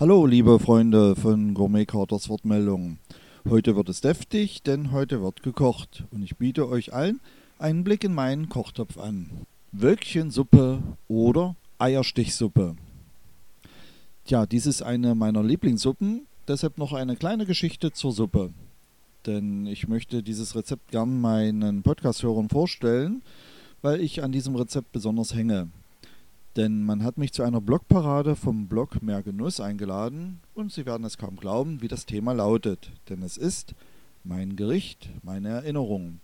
Hallo, liebe Freunde von Gourmet Carters Wortmeldung. Heute wird es deftig, denn heute wird gekocht und ich biete euch allen einen Blick in meinen Kochtopf an. Wölkchensuppe oder Eierstichsuppe. Tja, dies ist eine meiner Lieblingssuppen, deshalb noch eine kleine Geschichte zur Suppe. Denn ich möchte dieses Rezept gern meinen Podcast-Hörern vorstellen, weil ich an diesem Rezept besonders hänge. Denn man hat mich zu einer Blogparade vom Blog Mehr Genuss eingeladen und Sie werden es kaum glauben, wie das Thema lautet. Denn es ist mein Gericht, meine Erinnerung.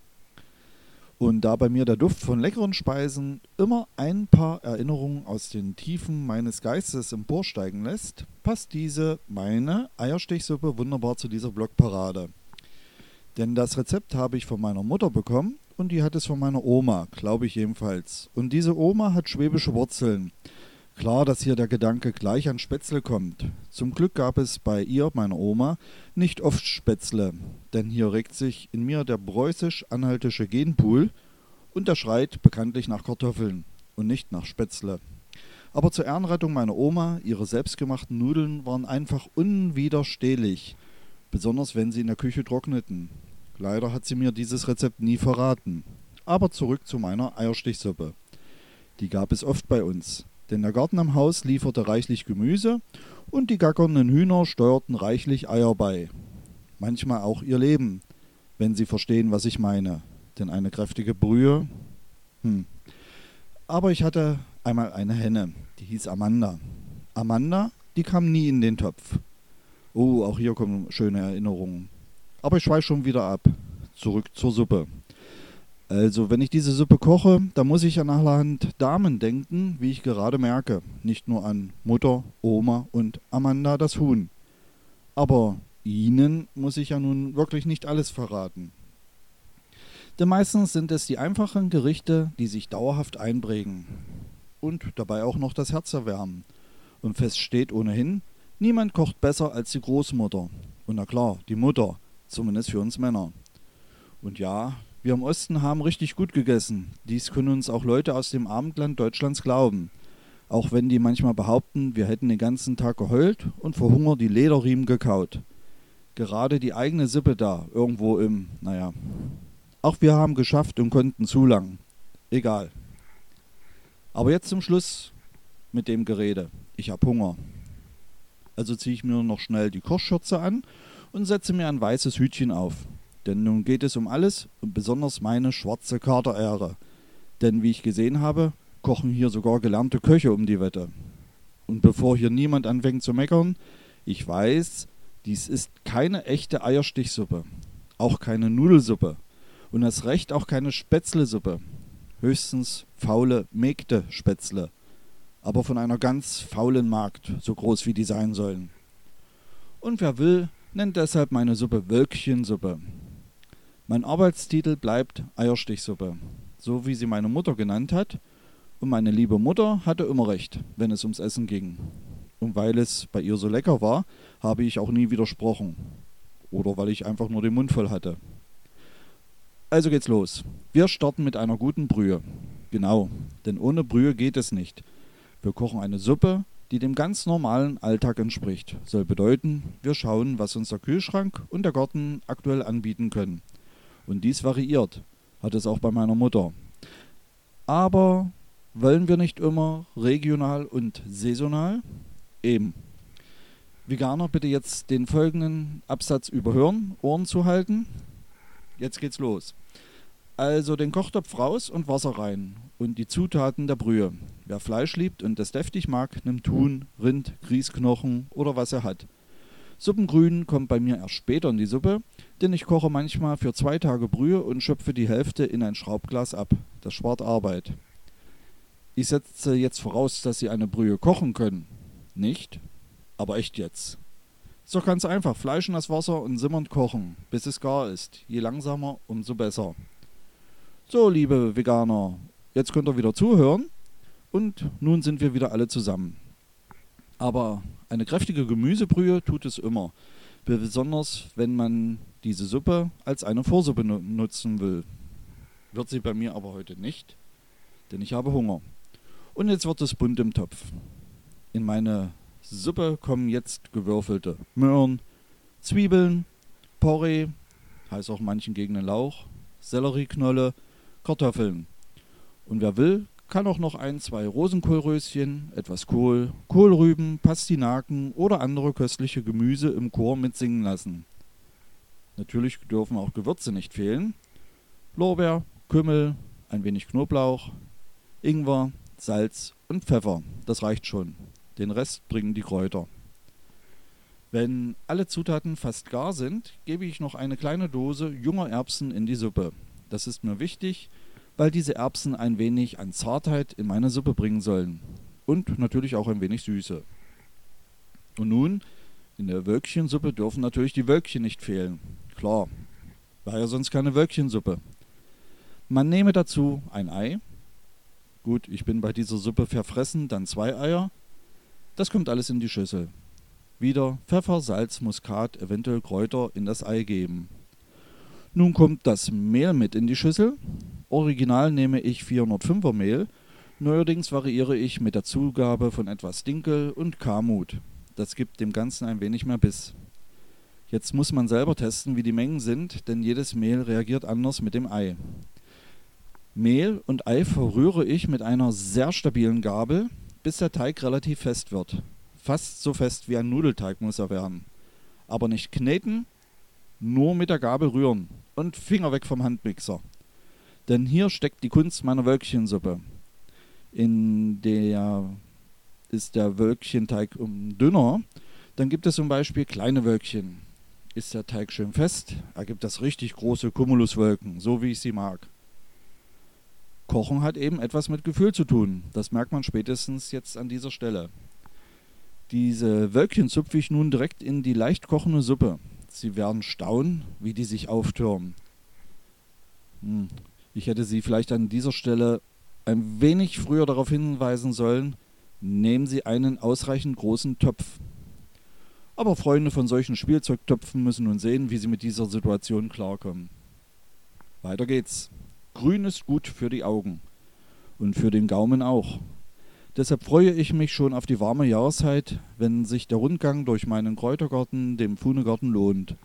Und da bei mir der Duft von leckeren Speisen immer ein paar Erinnerungen aus den Tiefen meines Geistes emporsteigen lässt, passt diese, meine Eierstichsuppe, wunderbar zu dieser Blogparade. Denn das Rezept habe ich von meiner Mutter bekommen und die hat es von meiner Oma, glaube ich jedenfalls. Und diese Oma hat schwäbische Wurzeln. Klar, dass hier der Gedanke gleich an Spätzle kommt. Zum Glück gab es bei ihr, meiner Oma, nicht oft Spätzle, denn hier regt sich in mir der preußisch-anhaltische Genpool und der schreit bekanntlich nach Kartoffeln und nicht nach Spätzle. Aber zur Ehrenrettung meiner Oma, ihre selbstgemachten Nudeln waren einfach unwiderstehlich, besonders wenn sie in der Küche trockneten. Leider hat sie mir dieses Rezept nie verraten. Aber zurück zu meiner Eierstichsuppe. Die gab es oft bei uns, denn der Garten am Haus lieferte reichlich Gemüse und die gackernden Hühner steuerten reichlich Eier bei. Manchmal auch ihr Leben, wenn Sie verstehen, was ich meine. Denn eine kräftige Brühe. Hm. Aber ich hatte einmal eine Henne, die hieß Amanda. Amanda, die kam nie in den Topf. Oh, auch hier kommen schöne Erinnerungen. Aber ich schweife schon wieder ab. Zurück zur Suppe. Also, wenn ich diese Suppe koche, dann muss ich an allerhand Damen denken, wie ich gerade merke. Nicht nur an Mutter, Oma und Amanda das Huhn. Aber Ihnen muss ich ja nun wirklich nicht alles verraten. Denn meistens sind es die einfachen Gerichte, die sich dauerhaft einprägen und dabei auch noch das Herz erwärmen. Und fest steht ohnehin, niemand kocht besser als die Großmutter. Und na klar, die Mutter, zumindest für uns Männer. Und ja, wir im Osten haben richtig gut gegessen. Dies können uns auch Leute aus dem Abendland Deutschlands glauben. Auch wenn die manchmal behaupten, wir hätten den ganzen Tag geheult und vor Hunger die Lederriemen gekaut. Gerade die eigene Sippe da, irgendwo im, naja. Auch wir haben geschafft und konnten zu lang. Egal. Aber jetzt zum Schluss mit dem Gerede. Ich hab Hunger. Also ziehe ich mir noch schnell die Kochschürze an und setze mir ein weißes Hütchen auf. Denn nun geht es um alles und besonders meine schwarze Katerehre. Denn wie ich gesehen habe, kochen hier sogar gelernte Köche um die Wette. Und bevor hier niemand anfängt zu meckern, ich weiß, dies ist keine echte Eierstichsuppe, auch keine Nudelsuppe und erst recht auch keine Spätzlesuppe. Höchstens faule Mägde Spätzle, aber von einer ganz faulen Magd, so groß wie die sein sollen. Und wer will, nennt deshalb meine Suppe Wölkchensuppe. Mein Arbeitstitel bleibt Eierstichsuppe, so wie sie meine Mutter genannt hat, und meine liebe Mutter hatte immer recht, wenn es ums Essen ging. Und weil es bei ihr so lecker war, habe ich auch nie widersprochen. Oder weil ich einfach nur den Mund voll hatte. Also geht's los. Wir starten mit einer guten Brühe. Genau, denn ohne Brühe geht es nicht. Wir kochen eine Suppe, die dem ganz normalen Alltag entspricht. Soll bedeuten, wir schauen, was uns der Kühlschrank und der Garten aktuell anbieten können. Und dies variiert, hat es auch bei meiner Mutter. Aber wollen wir nicht immer regional und saisonal? Eben. Veganer, bitte jetzt den folgenden Absatz überhören, Ohren zu halten. Jetzt geht's los. Also den Kochtopf raus und Wasser rein und die Zutaten der Brühe. Wer Fleisch liebt und es deftig mag, nimmt Huhn, Rind, Grießknochen oder was er hat. Suppengrün kommt bei mir erst später in die Suppe, denn ich koche manchmal für zwei Tage Brühe und schöpfe die Hälfte in ein Schraubglas ab. Das spart Arbeit. Ich setze jetzt voraus, dass Sie eine Brühe kochen können. Nicht? Aber echt jetzt. Doch ganz einfach. Fleisch in das Wasser und simmernd kochen, bis es gar ist. Je langsamer, umso besser. So, liebe Veganer, jetzt könnt ihr wieder zuhören. Und nun sind wir wieder alle zusammen. Aber eine kräftige Gemüsebrühe tut es immer. Besonders wenn man diese Suppe als eine Vorsuppe nutzen will. Wird sie bei mir aber heute nicht, denn ich habe Hunger. Und jetzt wird es bunt im Topf. In meine Suppe kommen jetzt gewürfelte Möhren, Zwiebeln, Porree, heißt auch manchen Gegenden Lauch, Sellerieknolle, Kartoffeln. Und wer will, kann auch noch ein, zwei Rosenkohlröschen, etwas Kohl, Kohlrüben, Pastinaken oder andere köstliche Gemüse im Chor mitsingen lassen. Natürlich dürfen auch Gewürze nicht fehlen. Lorbeer, Kümmel, ein wenig Knoblauch, Ingwer, Salz und Pfeffer. Das reicht schon. Den Rest bringen die Kräuter. Wenn alle Zutaten fast gar sind, gebe ich noch eine kleine Dose junger Erbsen in die Suppe. Das ist mir wichtig, weil diese Erbsen ein wenig an Zartheit in meine Suppe bringen sollen. Und natürlich auch ein wenig Süße. Und nun, in der Wölkchensuppe dürfen natürlich die Wölkchen nicht fehlen. Klar, war ja sonst keine Wölkchensuppe. Man nehme dazu ein Ei. Gut, ich bin bei dieser Suppe verfressen, dann zwei Eier. Das kommt alles in die Schüssel. Wieder Pfeffer, Salz, Muskat, eventuell Kräuter in das Ei geben. Nun kommt das Mehl mit in die Schüssel. Original nehme ich 405er Mehl. Neuerdings variiere ich mit der Zugabe von etwas Dinkel und Kamut. Das gibt dem Ganzen ein wenig mehr Biss. Jetzt muss man selber testen, wie die Mengen sind, denn jedes Mehl reagiert anders mit dem Ei. Mehl und Ei verrühre ich mit einer sehr stabilen Gabel, bis der Teig relativ fest wird. Fast so fest wie ein Nudelteig muss er werden. Aber nicht kneten, nur mit der Gabel rühren und Finger weg vom Handmixer. Denn hier steckt die Kunst meiner Wölkchensuppe. In der ist der Wölkchenteig dünner, dann gibt es zum Beispiel kleine Wölkchen. Ist der Teig schön fest, ergibt das richtig große Cumuluswolken, so wie ich sie mag. Kochen hat eben etwas mit Gefühl zu tun. Das merkt man spätestens jetzt an dieser Stelle. Diese Wölkchen zupfe ich nun direkt in die leicht kochende Suppe. Sie werden staunen, wie die sich auftürmen. Hm. Ich hätte Sie vielleicht an dieser Stelle ein wenig früher darauf hinweisen sollen, nehmen Sie einen ausreichend großen Topf. Aber Freunde von solchen Spielzeugtöpfen müssen nun sehen, wie sie mit dieser Situation klarkommen. Weiter geht's. Grün ist gut für die Augen und für den Gaumen auch. Deshalb freue ich mich schon auf die warme Jahreszeit, wenn sich der Rundgang durch meinen Kräutergarten, dem Fuhnegarten, lohnt.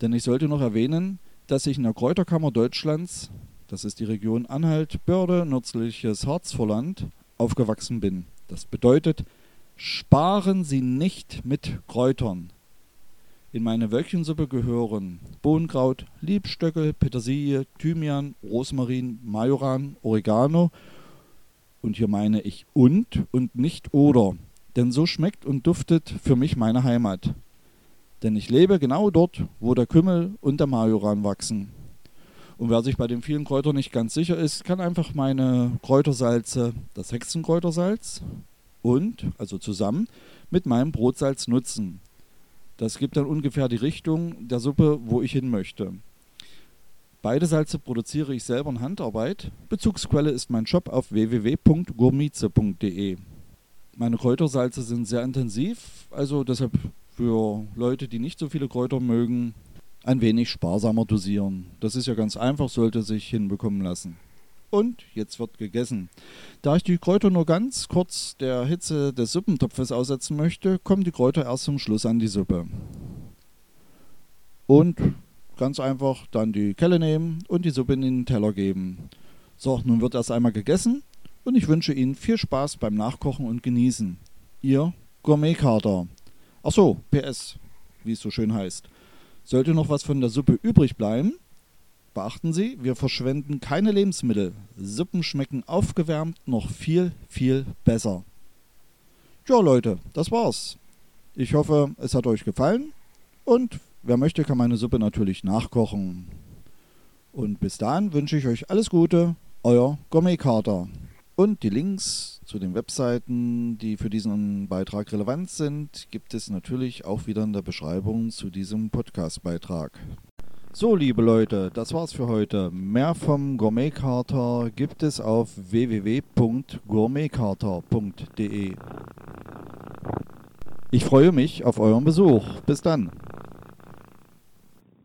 Denn ich sollte noch erwähnen, dass ich in der Kräuterkammer Deutschlands, das ist die Region Anhalt, Börde, nürzliches Harzvorland, aufgewachsen bin. Das bedeutet, sparen Sie nicht mit Kräutern. In meine Wölkchensuppe gehören Bohnenkraut, Liebstöckel, Petersilie, Thymian, Rosmarin, Majoran, Oregano und hier meine ich und und nicht oder, denn so schmeckt und duftet für mich meine Heimat. Denn ich lebe genau dort, wo der Kümmel und der Majoran wachsen. Und wer sich bei den vielen Kräutern nicht ganz sicher ist, kann einfach meine Kräutersalze, das Hexenkräutersalz und, also zusammen, mit meinem Brotsalz nutzen. Das gibt dann ungefähr die Richtung der Suppe, wo ich hin möchte. Beide Salze produziere ich selber in Handarbeit. Bezugsquelle ist mein Shop auf www.gourmize.de. Meine Kräutersalze sind sehr intensiv, also deshalb für Leute, die nicht so viele Kräuter mögen, ein wenig sparsamer dosieren. Das ist ja ganz einfach, sollte sich hinbekommen lassen. Und jetzt wird gegessen. Da ich die Kräuter nur ganz kurz der Hitze des Suppentopfes aussetzen möchte, kommen die Kräuter erst zum Schluss an die Suppe. Und ganz einfach dann die Kelle nehmen und die Suppe in den Teller geben. So, nun wird erst einmal gegessen und ich wünsche Ihnen viel Spaß beim Nachkochen und Genießen. Ihr Gourmetkater. Achso, PS, wie es so schön heißt. Sollte noch was von der Suppe übrig bleiben, Beachten Sie, wir verschwenden keine Lebensmittel. Suppen schmecken aufgewärmt noch viel, viel besser. Ja, Leute, das war's. Ich hoffe, es hat euch gefallen. Und wer möchte, kann meine Suppe natürlich nachkochen. Und bis dahin wünsche ich euch alles Gute, euer Gourmet-Kater. Und die Links zu den Webseiten, die für diesen Beitrag relevant sind, gibt es natürlich auch wieder in der Beschreibung zu diesem Podcast-Beitrag. So, liebe Leute, das war's für heute. Mehr vom Gourmetkater gibt es auf www.gourmetkater.de. Ich freue mich auf euren Besuch. Bis dann.